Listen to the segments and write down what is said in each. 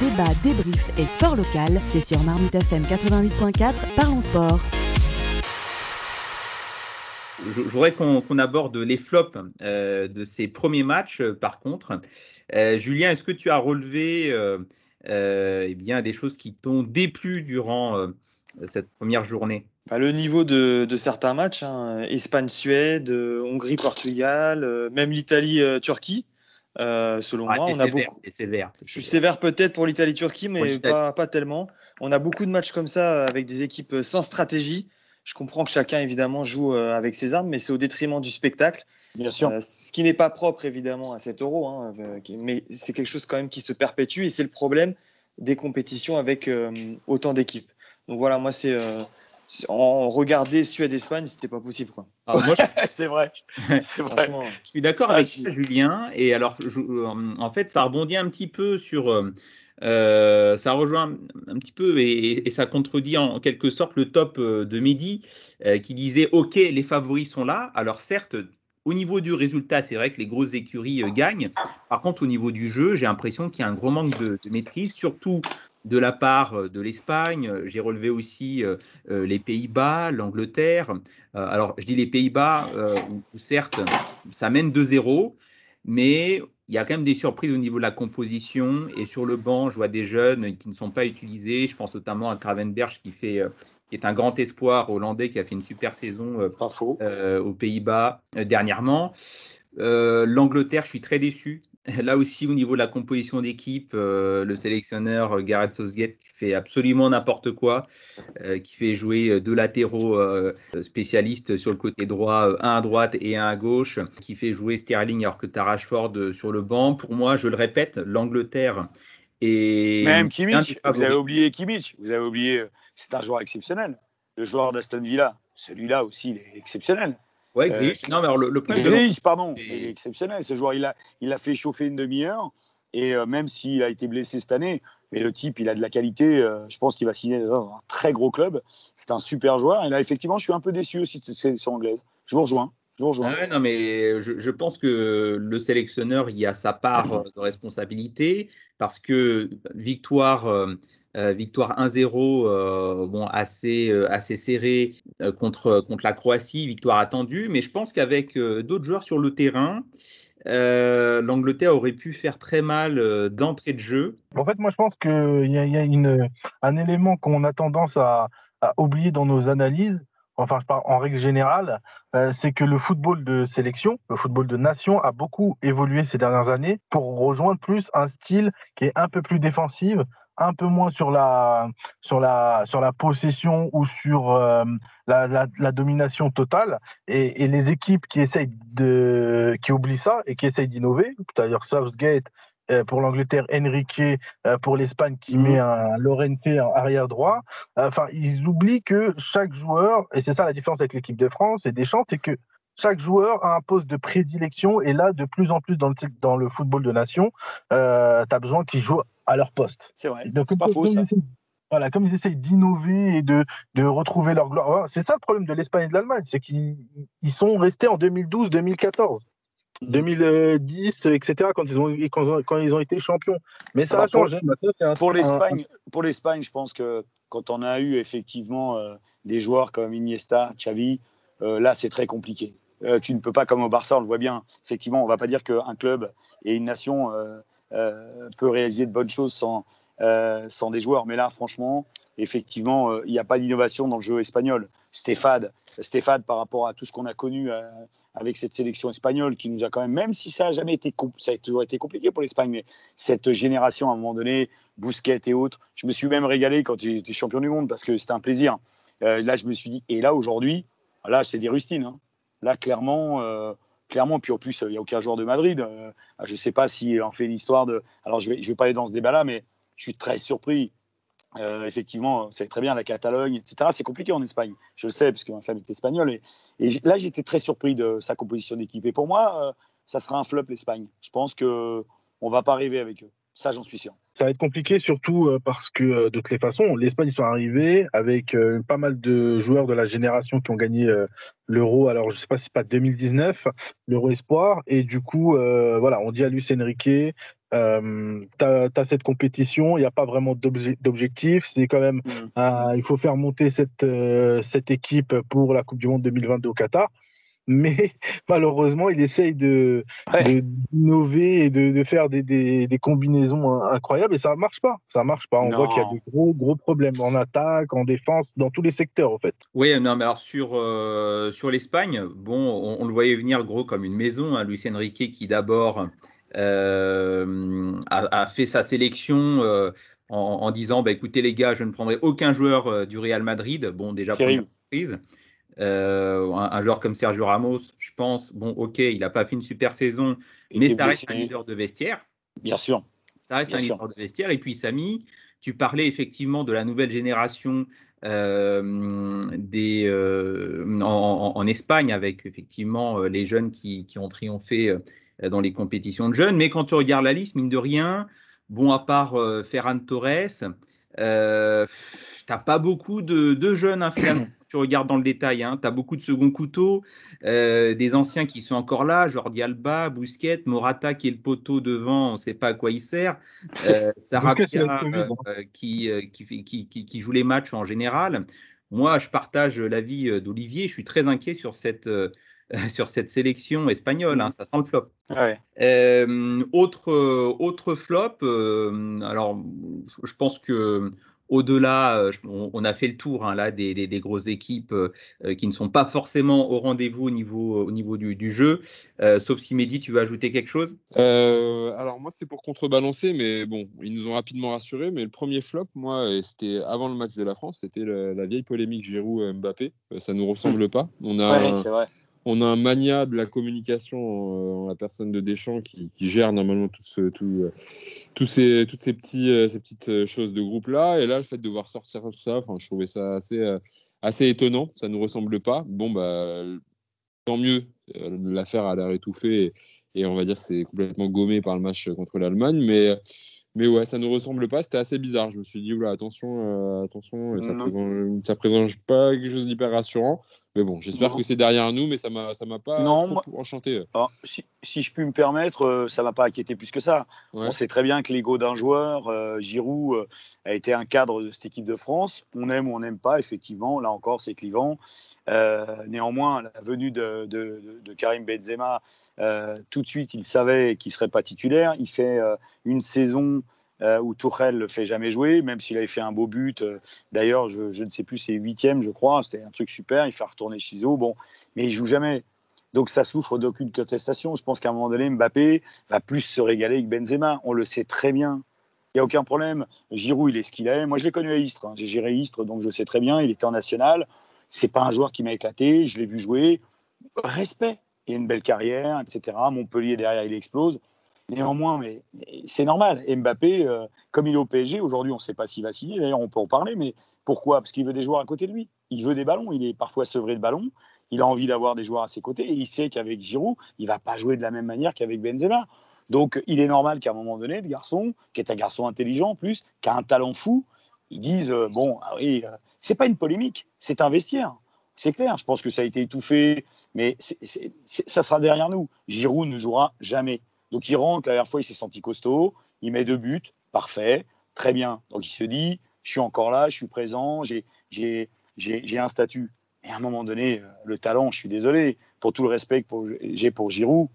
Débat, débrief et sport local, c'est sur Marmite FM 88.4, parlons sport. Je voudrais qu'on aborde les flops euh, de ces premiers matchs, euh, par contre. Euh, Julien, est-ce que tu as relevé eh bien, des choses qui t'ont déplu durant cette première journée? Bah, Le niveau de, certains matchs, hein. Espagne-Suède, Hongrie-Portugal, même l'Italie-Turquie. Selon moi, on a beaucoup. Sévère, Je suis sévère peut-être pour l'Italie-Turquie, mais pas, pas, tellement. On a beaucoup de matchs comme ça avec des équipes sans stratégie je comprends que chacun, évidemment, joue euh, avec ses armes, mais c'est au détriment du spectacle. Bien sûr. Euh, ce qui n'est pas propre, évidemment, à cet euro, hein, euh, mais c'est quelque chose quand même qui se perpétue et c'est le problème des compétitions avec autant d'équipes. Donc voilà, moi, c'est. En regarder Suède-Espagne, c'était pas possible. Quoi. Ah, c'est vrai. C'est vrai. Je suis d'accord avec ah, Julien. Et alors, en fait, ça rebondit un petit peu sur euh, ça rejoint un petit peu et, ça contredit en quelque sorte le top euh, de Mehdi euh, qui disait Ok, les favoris sont là. Alors, certes, au niveau du résultat, c'est vrai que les grosses écuries gagnent. Par contre, au niveau du jeu, j'ai l'impression qu'il y a un gros manque de, maîtrise, surtout de la part de l'Espagne. J'ai relevé aussi les Pays-Bas, l'Angleterre. alors, je dis les Pays-Bas, où, certes, ça mène 2-0, mais il y a quand même des surprises au niveau de la composition. Et sur le banc, je vois des jeunes qui ne sont pas utilisés. Je pense notamment à Kravenberg qui, fait, euh, qui est un grand espoir hollandais qui a fait une super saison euh, euh, aux Pays-Bas dernièrement. L'Angleterre, je suis très déçu. Là aussi, au niveau de la composition d'équipe, le sélectionneur Gareth Southgate fait absolument n'importe quoi, euh, qui fait jouer euh, deux latéraux euh, spécialistes sur le côté droit, un à droite et un à gauche, qui fait jouer Sterling alors que tu as Rashford sur le banc. Pour moi, je le répète, l'Angleterre et même Kimmich, vous avez oublié Kimmich, vous avez oublié, c'est un joueur exceptionnel. Le joueur d'Aston Villa, celui-là aussi, il est exceptionnel. Ouais, non, mais alors le, problème de pardon, il est exceptionnel. Ce joueur, il a, il a fait chauffer une demi-heure. Et même s'il a été blessé cette année, mais le type, il a de la qualité. Euh, je pense qu'il va signer dans un très gros club. C'est un super joueur. Et là, effectivement, je suis un peu déçu aussi de sélection anglaise. Je vous rejoins. Je vous rejoins. Ah non, mais je, pense que le sélectionneur, il a sa part de responsabilité parce que victoire. Euh, euh, victoire 1-0, bon, assez, assez serré contre, contre la Croatie, victoire attendue, mais je pense qu'avec d'autres joueurs sur le terrain, euh, l'Angleterre aurait pu faire très mal euh, d'entrée de jeu. En fait, moi, je pense qu'il y a, une, un élément qu'on a tendance à, oublier dans nos analyses, enfin, je parle en règle générale, euh, c'est que le football de sélection, le football de nation, a beaucoup évolué ces dernières années pour rejoindre plus un style qui est un peu plus défensif, un peu moins sur la, sur la, sur la possession ou sur euh, la, la, domination totale. Et, et, les équipes qui essayent de, qui oublient ça et qui essayent d'innover, c'est-à-dire Southgate euh, pour l'Angleterre, Enrique euh, pour l'Espagne qui met mhm. un Lorente en arrière droit. Enfin, ils oublient que chaque joueur, et c'est ça la différence avec l'équipe de France et Deschamps, c'est que chaque joueur a un poste de prédilection et là, de plus en plus dans le, dans le football de nation, euh, tu as besoin qu'ils jouent à leur poste. C'est vrai. Donc, pas faux, ça. voilà, comme ils essayent d'innover et de, de, retrouver leur gloire. C'est ça le problème de l'Espagne et de l'Allemagne, c'est qu'ils sont restés en 2012, 2014. 2010, etc., quand ils ont, quand, ils ont été champions. Mais ça a changé. Pour, l'Espagne, pour l'Espagne, je pense que quand on a eu effectivement euh, des joueurs comme Iniesta, Xavi, euh, là, c'est très compliqué. Euh, tu ne peux pas, comme au Barça, on le voit bien, effectivement, on ne va pas dire qu'un club et une nation euh, peut réaliser de bonnes choses sans, euh, des joueurs. Mais là, franchement, effectivement, euh, il n'y a pas d'innovation dans le jeu espagnol. Stéphane, Stéphane par rapport à tout ce qu'on a connu avec cette sélection espagnole qui nous a quand même, même si ça a jamais été, toujours été compliqué pour l'Espagne, mais cette génération à un moment donné, Bousquet et autres, je me suis même régalé quand tu étais champion du monde parce que c'était un plaisir. là, je me suis dit, et là aujourd'hui, là c'est des rustines. Hein. Là, clairement, clairement. Puis en plus, il n'y a aucun joueur de Madrid. Euh, je ne sais pas s'il en fait l'histoire de. Alors, je ne vais, je vais pas aller dans ce débat-là, mais je suis très surpris. Euh, effectivement, c'est très bien la Catalogne, etc. C'est compliqué en Espagne. Je le sais, parce que ma femme est espagnole. Et, là, j'étais très surpris de sa composition d'équipe. Et pour moi, euh, ça sera un flop l'Espagne. Je pense qu'on ne va pas arriver avec eux. Ça, j'en suis sûr. Ça va être compliqué, surtout euh, parce que euh, de toutes les façons, l'Espagne sont arrivés avec euh, pas mal de joueurs de la génération qui ont gagné l'Euro. Alors, je ne sais pas si c'est pas 2019, l'Euro Espoir. Et du coup, voilà, on dit à Luis Enrique euh, tu as, cette compétition, il n'y a pas vraiment d'objectif. C'est quand même, mm. il faut faire monter cette, euh, cette équipe pour la Coupe du Monde 2022 au Qatar. Mais malheureusement, il essaye de d'innover et de, de faire des, des, des, combinaisons incroyables et ça ne marche pas. Ça marche pas. On voit qu'il y a des gros, gros problèmes en attaque, en défense, dans tous les secteurs en fait. Oui, non, mais alors sur, euh, sur l'Espagne, bon, on, le voyait venir gros comme une maison. Hein, Luis Enrique qui d'abord euh, a, fait sa sélection euh, en, disant bah, écoutez, les gars, je ne prendrai aucun joueur du Real Madrid. Bon, déjà, première prise. Un, joueur comme Sergio Ramos, je pense, bon, ok, il n'a pas fait une super saison, mais ça reste un leader de vestiaire. Bien sûr. Ça reste un leader de vestiaire. Et puis, Samy, tu parlais effectivement de la nouvelle génération des, en, Espagne avec effectivement les jeunes qui, qui ont triomphé euh, dans les compétitions de jeunes. Mais quand tu regardes la liste, mine de rien, bon, à part euh, Ferran Torres, euh, tu n'as pas beaucoup de, de jeunes influents. Tu regardes dans le détail, hein, tu as beaucoup de second couteau, des anciens qui sont encore là, Jordi Alba, Bousquet, Morata qui est le poteau devant, on ne sait pas à quoi il sert, Sarabia qui, qui, qui, qui, joue les matchs en général. Moi, je partage l'avis d'Olivier, je suis très inquiet sur cette, sur cette sélection espagnole. Hein, ça sent le flop. Euh, autre, autre flop, euh, alors je pense que au-delà, euh, on a fait le tour hein, là des, des, grosses équipes qui ne sont pas forcément au rendez-vous au niveau, au niveau du, du jeu. sauf si Mehdi, tu veux ajouter quelque chose? Alors moi, c'est pour contrebalancer, mais bon, ils nous ont rapidement rassurés. Mais le premier flop, moi, c'était avant le match de la France, c'était la, vieille polémique Giroud-Mbappé. Ça nous ressemble pas. On a, c'est vrai on a un mania de la communication euh, en la personne de Deschamps qui, gère normalement tout euh, ces, toutes ces, euh, petites choses de groupe là. Et là, le fait de voir sortir ça, je trouvais ça assez, assez étonnant. Ça ne nous ressemble pas. Bon, bah, tant mieux. L'affaire a l'air étouffée et, et, on va dire c'est complètement gommé par le match contre l'Allemagne. Mais mais ouais, ça ne ressemble pas. C'était assez bizarre. Je me suis dit, oula, attention, euh, attention, ça présente, ça présente pas quelque chose d'hyper rassurant. Mais bon, j'espère que c'est derrière nous, mais ça m'a, ça m'a pas non, enchanté. si, si, je puis me permettre, euh, ça m'a pas inquiété plus que ça. On sait très bien que l'ego d'un joueur, euh, Giroud, a été un cadre de cette équipe de France. On aime ou on n'aime pas, effectivement. Là encore, c'est clivant. néanmoins, la venue de, de, de Karim Benzema, tout de suite, il savait qu'il serait pas titulaire. Il fait une saison euh, où Tourelle le fait jamais jouer, même s'il avait fait un beau but. Euh, d'ailleurs, je, ne sais plus, c'est huitième, je crois. C'était un truc super. Il fait retourner Chizo, bon, mais il joue jamais. Donc ça souffre d'aucune contestation. Je pense qu'à un moment donné, Mbappé va plus se régaler que Benzema. On le sait très bien. Il n'y a aucun problème. Giroud, il est ce qu'il est. Moi, je l'ai connu à Istres. Hein. J'ai géré Istres, donc je sais très bien. Il était en national. C'est pas un joueur qui m'a éclaté. Je l'ai vu jouer. Respect. Il a une belle carrière, etc. Montpellier, derrière, il explose. Néanmoins, mais, c'est normal. Mbappé, euh, comme il est au PSG, aujourd'hui, on ne sait pas s'il va signer. D'ailleurs, on peut en parler, mais pourquoi? Parce qu'il veut des joueurs à côté de lui. Il veut des ballons. Il est parfois sevré de ballons. Il a envie d'avoir des joueurs à ses côtés. Et il sait qu'avec Giroud, il ne va pas jouer de la même manière qu'avec Benzema. Donc, il est normal qu'à un moment donné, le garçon, qui est un garçon intelligent en plus, qui a un talent fou, ils disent euh, bon, ah oui, euh, c'est pas une polémique, c'est un vestiaire. C'est clair, je pense que ça a été étouffé, mais ça sera derrière nous. Giroud ne jouera jamais. Donc il rentre, la dernière fois, il s'est senti costaud, il met deux buts, parfait, très bien. Donc il se dit, je suis encore là, je suis présent, j'ai un statut. Et à un moment donné, euh, le talent, je suis désolé, pour tout le respect que j'ai pour Giroud,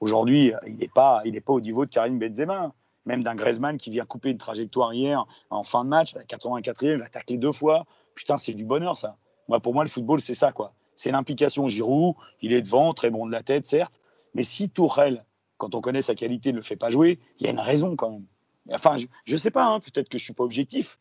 aujourd'hui, il n'est pas, pas au niveau de Karim Benzema. Même d'un Griezmann qui vient couper une trajectoire hier en fin de match, à 84e, il va tacler deux fois. Putain, c'est du bonheur, ça. Moi, pour moi, le football, c'est ça, quoi. C'est l'implication Giroud. Il est devant, très bon de la tête, certes. Mais si Tourelle quand on connaît sa qualité, ne le fait pas jouer, il y a une raison quand même. Enfin, je ne sais pas, hein, peut-être que je ne suis pas objectif.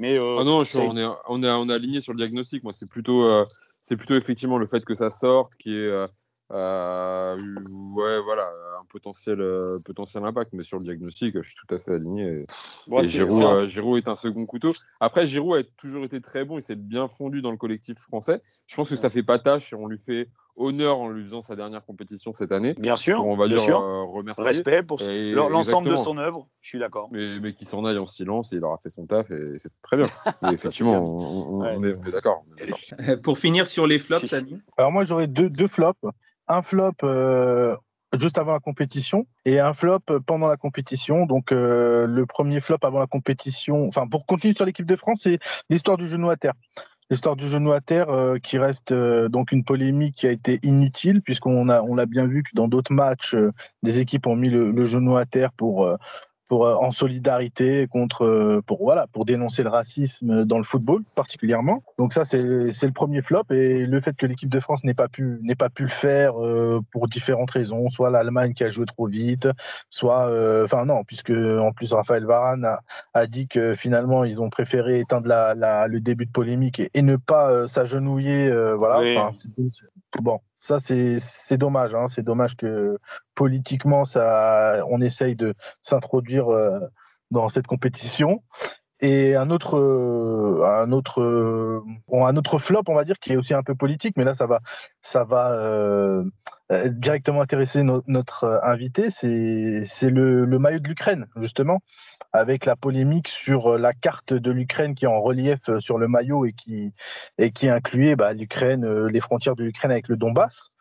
Mais euh, ah non, on, est, on, est, on est aligné sur le diagnostic. Moi, c'est plutôt, euh, c'est plutôt effectivement le fait que ça sorte qui est. Euh, euh, ouais, voilà, un potentiel, potentiel impact, mais sur le diagnostic, je suis tout à fait aligné. Euh, Giroud, est un second couteau. Après, Giroud a toujours été très bon, il s'est bien fondu dans le collectif français. Je pense que ça fait pas tâche et on lui fait honneur en lui faisant sa dernière compétition cette année. Bien sûr, on va bien dire sûr. remercier. Respect pour l'ensemble de son œuvre, je suis d'accord. Mais, mais qu'il s'en aille en silence et il aura fait son taf et c'est très bien. effectivement, on, est, d'accord. Pour finir sur les flops, Samy Alors moi j'aurais deux, deux flops un flop, euh, juste avant la compétition et un flop pendant la compétition. Donc le premier flop avant la compétition, enfin pour continuer sur l'équipe de France, c'est l'histoire du genou à terre. L'histoire du genou à terre qui reste donc une polémique qui a été inutile puisqu'on a on l'a bien vu que dans d'autres matchs des équipes ont mis le, le genou à terre pour pour, euh, en solidarité contre, euh, pour, voilà, pour dénoncer le racisme dans le football particulièrement. Donc ça, c'est le premier flop. Et le fait que l'équipe de France n'ait pas, pu, pas pu le faire euh, pour différentes raisons, soit l'Allemagne qui a joué trop vite, soit... Enfin non, puisque en plus Raphaël Varane a, a, dit que finalement, ils ont préféré éteindre la, la, le début de polémique et, ne pas s'agenouiller. voilà. Enfin, bon, ça, c'est dommage. Hein. C'est dommage que politiquement, ça, on essaye de s'introduire euh, dans cette compétition. Et un autre, euh, un autre, euh, un autre flop, on va dire, qui est aussi un peu politique, mais là, ça va, ça va directement intéresser notre invité. C'est le, le, maillot de l'Ukraine, justement, avec la polémique sur la carte de l'Ukraine qui est en relief sur le maillot et qui, et qui incluait bah, l'Ukraine, les frontières de l'Ukraine avec le Donbass.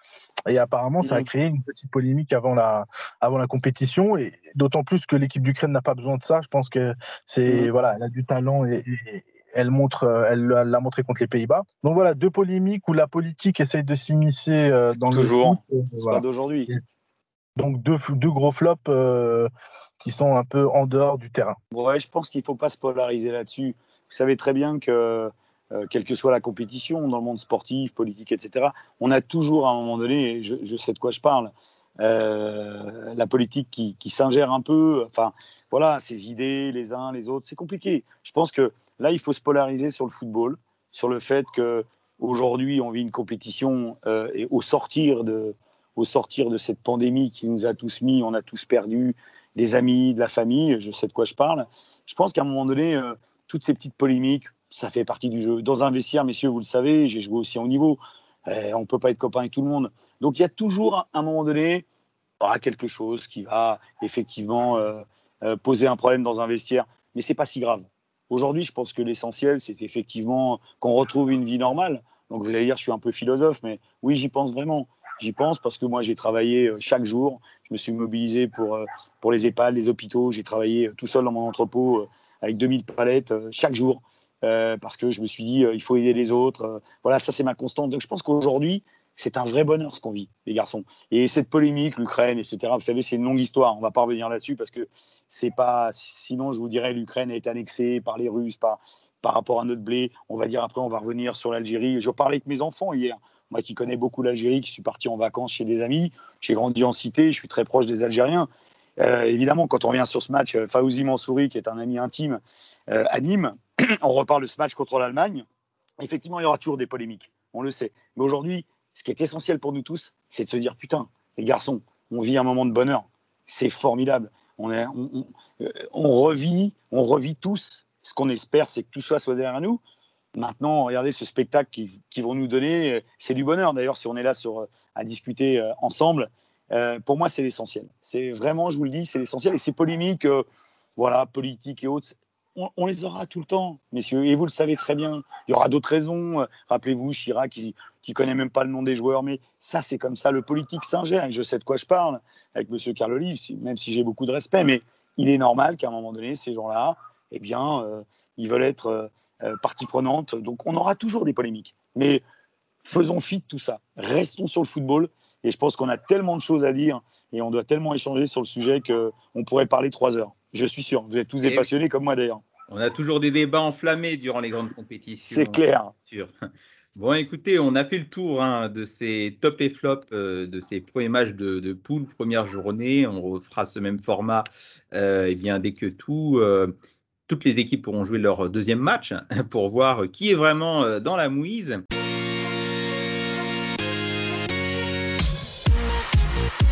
Et apparemment, ça a créé une petite polémique avant la, avant la compétition, et d'autant plus que l'équipe d'Ukraine n'a pas besoin de ça. Je pense que c'est mhm. voilà, elle a du talent et, elle montre, euh, elle l'a montré contre les Pays-Bas. Donc voilà, deux polémiques où la politique essaye de s'immiscer euh, dans Toujours. le. Toujours. d'aujourd'hui. Donc deux, deux gros flops euh, qui sont un peu en dehors du terrain. Ouais, je pense qu'il ne faut pas se polariser là-dessus. Vous savez très bien que euh, quelle que soit la compétition, dans le monde sportif, politique, etc., on a toujours à un moment donné, je, sais de quoi je parle, euh, la politique qui, s'ingère un peu, enfin voilà, ses idées, les uns, les autres, c'est compliqué. Je pense que là, il faut se polariser sur le football, sur le fait que aujourd'hui on vit une compétition euh, et au sortir de au sortir de cette pandémie qui nous a tous mis, on a tous perdu des amis, de la famille, je sais de quoi je parle. Je pense qu'à un moment donné, toutes ces petites polémiques, ça fait partie du jeu. Dans un vestiaire, messieurs, vous le savez, j'ai joué aussi en niveau. Eh, on ne peut pas être copain avec tout le monde. Donc il y a toujours, à un moment donné, ah, quelque chose qui va effectivement euh, euh, poser un problème dans un vestiaire. Mais c'est pas si grave. Aujourd'hui, je pense que l'essentiel, c'est effectivement qu'on retrouve une vie normale. Donc vous allez dire, je suis un peu philosophe, mais oui, j'y pense vraiment. J'y pense parce que moi, j'ai travaillé euh, chaque jour. Je me suis mobilisé pour, pour les EHPAD, les hôpitaux. J'ai travaillé tout seul dans mon entrepôt avec 2000 palettes chaque jour. Euh, parce que je me suis dit, euh, il faut aider les autres. Euh, voilà, ça c'est ma constante. Donc je pense qu'aujourd'hui, c'est un vrai bonheur ce qu'on vit, les garçons. Et cette polémique, l'Ukraine, etc., vous savez, c'est une longue histoire. On ne va pas revenir là-dessus parce que c'est pas. Sinon, je vous dirais, l'Ukraine a été annexée par les Russes, par, par rapport à notre blé. On va dire après, on va revenir sur l'Algérie. Je parlais avec mes enfants hier. Moi qui connais beaucoup l'Algérie, qui suis parti en vacances chez des amis, j'ai grandi en cité, je suis très proche des Algériens. Évidemment, quand on revient sur ce match, Faouzi Mansouri, qui est un ami intime, à Nîmes, on reparle de ce match contre l'Allemagne. Effectivement, il y aura toujours des polémiques, on le sait. Mais aujourd'hui, ce qui est essentiel pour nous tous, c'est de se dire putain, les garçons, on vit un moment de bonheur. C'est formidable. On, euh, revit, on revit tous. Ce qu'on espère, c'est que tout ça soit derrière nous. Maintenant, regardez ce spectacle qu'ils vont nous donner. Euh, c'est du bonheur. D'ailleurs, si on est là euh, à discuter ensemble, pour moi, c'est l'essentiel. C'est vraiment, je vous le dis, c'est l'essentiel. Et ces polémiques, voilà, politiques et autres, on, les aura tout le temps, messieurs, et vous le savez très bien. Il y aura d'autres raisons. Rappelez-vous, Chirac, qui, qui connaît même pas le nom des joueurs, mais ça, c'est comme ça. Le politique s'ingère, et je sais de quoi je parle avec M. Carloli, même si j'ai beaucoup de respect, mais il est normal qu'à un moment donné, ces gens-là, eh bien, euh, ils veulent être euh, euh, partie prenante. Donc, on aura toujours des polémiques. Mais faisons fi de tout ça. Restons sur le football. Et je pense qu'on a tellement de choses à dire et on doit tellement échanger sur le sujet qu'on pourrait parler trois heures. Je suis sûr. Vous êtes tous des passionnés comme moi d'ailleurs. On a toujours des débats enflammés durant les grandes compétitions. C'est clair. Sûr. Bon, écoutez, on a fait le tour hein, de ces top et flop, euh, de ces premiers matchs de, poule, première journée. On refera ce même format euh, et bien, dès que tout, euh, toutes les équipes pourront jouer leur deuxième match pour voir qui est vraiment dans la mouise.